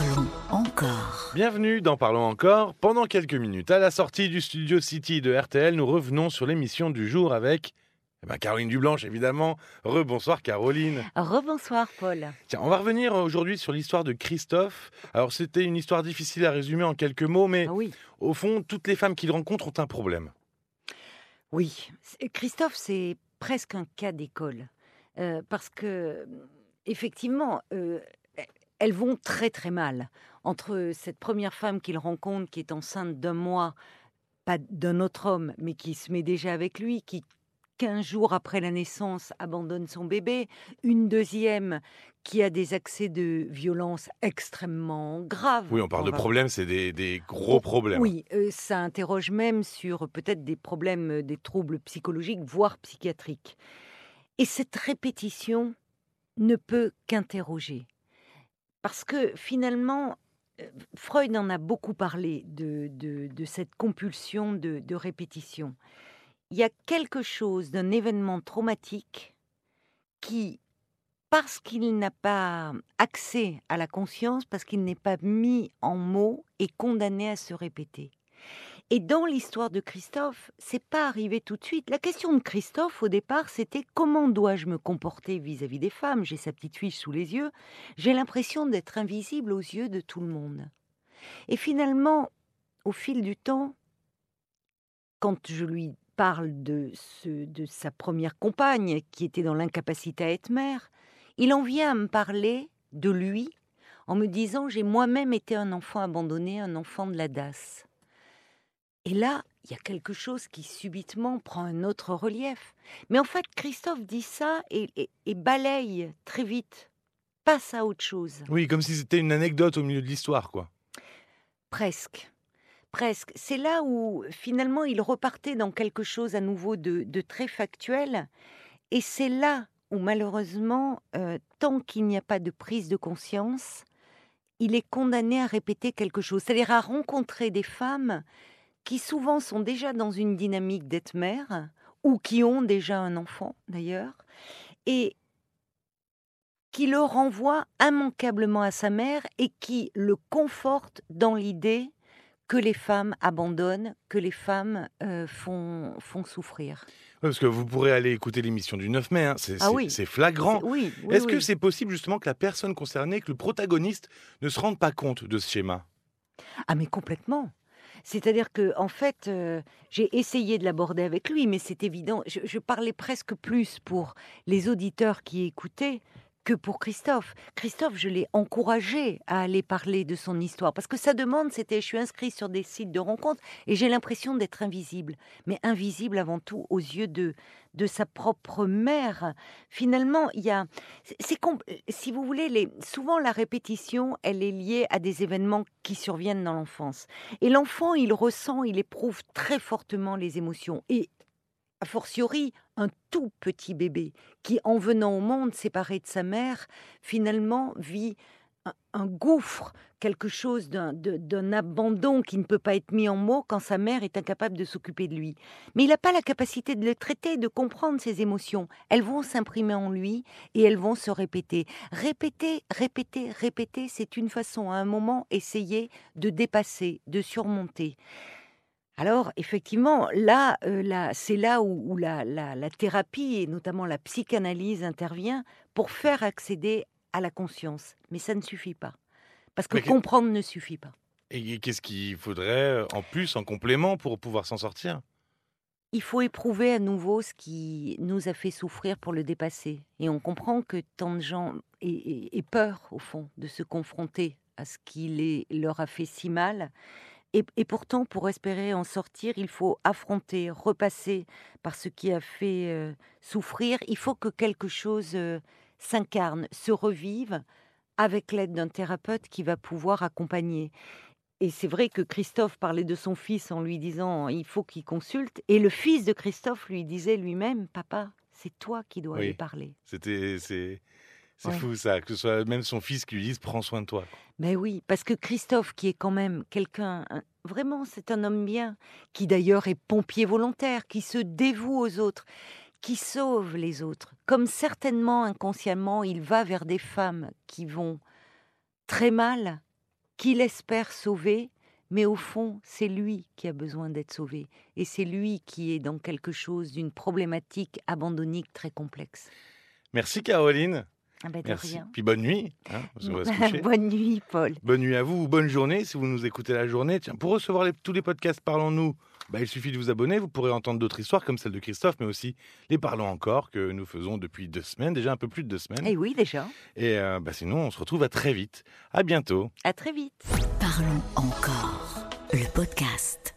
Parlons encore. Bienvenue dans Parlons encore. Pendant quelques minutes, à la sortie du studio City de RTL, nous revenons sur l'émission du jour avec eh ben, Caroline Dublanche, évidemment. Rebonsoir Caroline. Rebonsoir Paul. Tiens, on va revenir aujourd'hui sur l'histoire de Christophe. Alors c'était une histoire difficile à résumer en quelques mots, mais Ah oui, au fond, toutes les femmes qu'il rencontre ont un problème. oui. Christophe, c'est presque un cas d'école. Euh, parce que, effectivement, euh, elles vont très très mal. Entre cette première femme qu'il rencontre, qui est enceinte d'un mois, pas d'un autre homme, mais qui se met déjà avec lui, qui 15 jours après la naissance abandonne son bébé, une deuxième qui a des accès de violence extrêmement graves. Oui, on parle de va- problèmes, c'est des, des gros problèmes. Oui, euh, ça interroge même sur peut-être des problèmes, euh, des troubles psychologiques, voire psychiatriques. Et cette répétition ne peut qu'interroger. Parce que finalement, euh, Freud en a beaucoup parlé de, cette compulsion de, de répétition. Il y a quelque chose d'un événement traumatique qui, parce qu'il n'a pas accès à la conscience, parce qu'il n'est pas mis en mots, est condamné à se répéter. Et dans l'histoire de Christophe, c'est pas arrivé tout de suite. La question de Christophe, au départ, c'était comment dois-je me comporter vis-à-vis des femmes? J'ai sa petite fiche sous les yeux. J'ai l'impression d'être invisible aux yeux de tout le monde. Et finalement, au fil du temps, quand je lui parle de, de sa première compagne qui était dans l'incapacité à être mère, il en vient à me parler de lui en me disant j'ai moi-même été un enfant abandonné, un enfant de la DAS. Et là, il y a quelque chose qui subitement prend un autre relief. Mais en fait, Christophe dit ça et, et- et balaye très vite, passe à autre chose. Oui, comme si c'était une anecdote au milieu de l'histoire, quoi. Presque. Presque. C'est là où finalement il repartait dans quelque chose à nouveau de, de très factuel. Et c'est là où malheureusement, euh, tant qu'il n'y a pas de prise de conscience, il est condamné à répéter quelque chose. C'est-à-dire à rencontrer des femmes qui souvent sont déjà dans une dynamique d'être mère, ou qui ont déjà un enfant d'ailleurs, et qui le renvoie immanquablement à sa mère et qui le conforte dans l'idée que les femmes abandonnent, que les femmes euh, font, font souffrir. Parce que vous pourrez aller écouter l'émission du 9 mai, hein, c'est Ah c'est- oui. flagrant. Oui, Est-ce que c'est possible justement que la personne concernée, que le protagoniste ne se rende pas compte de ce schéma? Ah mais complètement. C'est-à-dire que en fait, euh, j'ai essayé de l'aborder avec lui, mais c'est évident. Je, je parlais presque plus pour les auditeurs qui écoutaient que pour Christophe. Christophe, je l'ai encouragé à aller parler de son histoire parce que sa demande, c'était je suis inscrit sur des sites de rencontres et j'ai l'impression d'être invisible, mais invisible avant tout aux yeux de de sa propre mère. Finalement, il y a, c'est- com- si vous voulez, souvent la répétition, elle est liée à des événements qui surviennent dans l'enfance. Et l'enfant, il ressent, il éprouve très fortement les émotions. Et a fortiori, un tout petit bébé qui, en venant au monde séparé de sa mère, finalement vit un, gouffre, quelque chose d'un abandon qui ne peut pas être mis en mots quand sa mère est incapable de s'occuper de lui. Mais il n'a pas la capacité de le traiter, de comprendre ses émotions. Elles vont s'imprimer en lui et elles vont se répéter. Répéter, répéter, répéter, c'est une façon à un moment essayer de dépasser, de surmonter. Alors, effectivement, là, euh, là c'est là où, où la, la- la thérapie et notamment la psychanalyse intervient pour faire accéder à la conscience. Mais ça ne suffit pas. Parce que Mais que- comprendre ne suffit pas. Et qu'est-ce qu'il faudrait en plus, en complément, pour pouvoir s'en sortir? Il faut éprouver à nouveau ce qui nous a fait souffrir pour le dépasser. Et on comprend que tant de gens aient, aient- aient peur, au fond, de se confronter à ce qui les- leur a fait si mal. Et, et pourtant, pour espérer en sortir, il faut affronter, repasser par ce qui a fait euh, souffrir. Il faut que quelque chose euh, s'incarne, se revive avec l'aide d'un thérapeute qui va pouvoir accompagner. Et c'est vrai que Christophe parlait de son fils en lui disant il faut qu'il consulte. Et le fils de Christophe lui disait lui-même Papa, c'est toi qui dois Oui. lui parler. C'était, c'est, Ouais. fou ça, que ce soit même son fils qui lui dise prends soin de toi. Mais oui, parce que Christophe, qui est quand même quelqu'un, un- vraiment, c'est un homme bien, qui d'ailleurs est pompier volontaire, qui se dévoue aux autres, qui sauve les autres. Comme certainement inconsciemment, il va vers des femmes qui vont très mal qu'il espère sauver, mais au fond, c'est lui qui a besoin d'être sauvé. Et c'est lui qui est dans quelque chose d'une problématique abandonnique très complexe. Merci Caroline. Ah ben, Merci. rien. Puis bonne nuit. hein, parce qu'on va se coucher. Bonne nuit, Paul. Bonne nuit à vous ou bonne journée si vous nous écoutez la journée. Tiens, pour recevoir les- tous les podcasts Parlons-nous, bah, il suffit de vous abonner. Vous pourrez entendre d'autres histoires comme celle de Christophe, mais aussi les Parlons encore que nous faisons depuis deux semaines, déjà un peu plus de deux semaines. Eh oui, déjà. Et euh, bah, sinon, on se retrouve à très vite. À bientôt. À très vite. Parlons encore. Le podcast.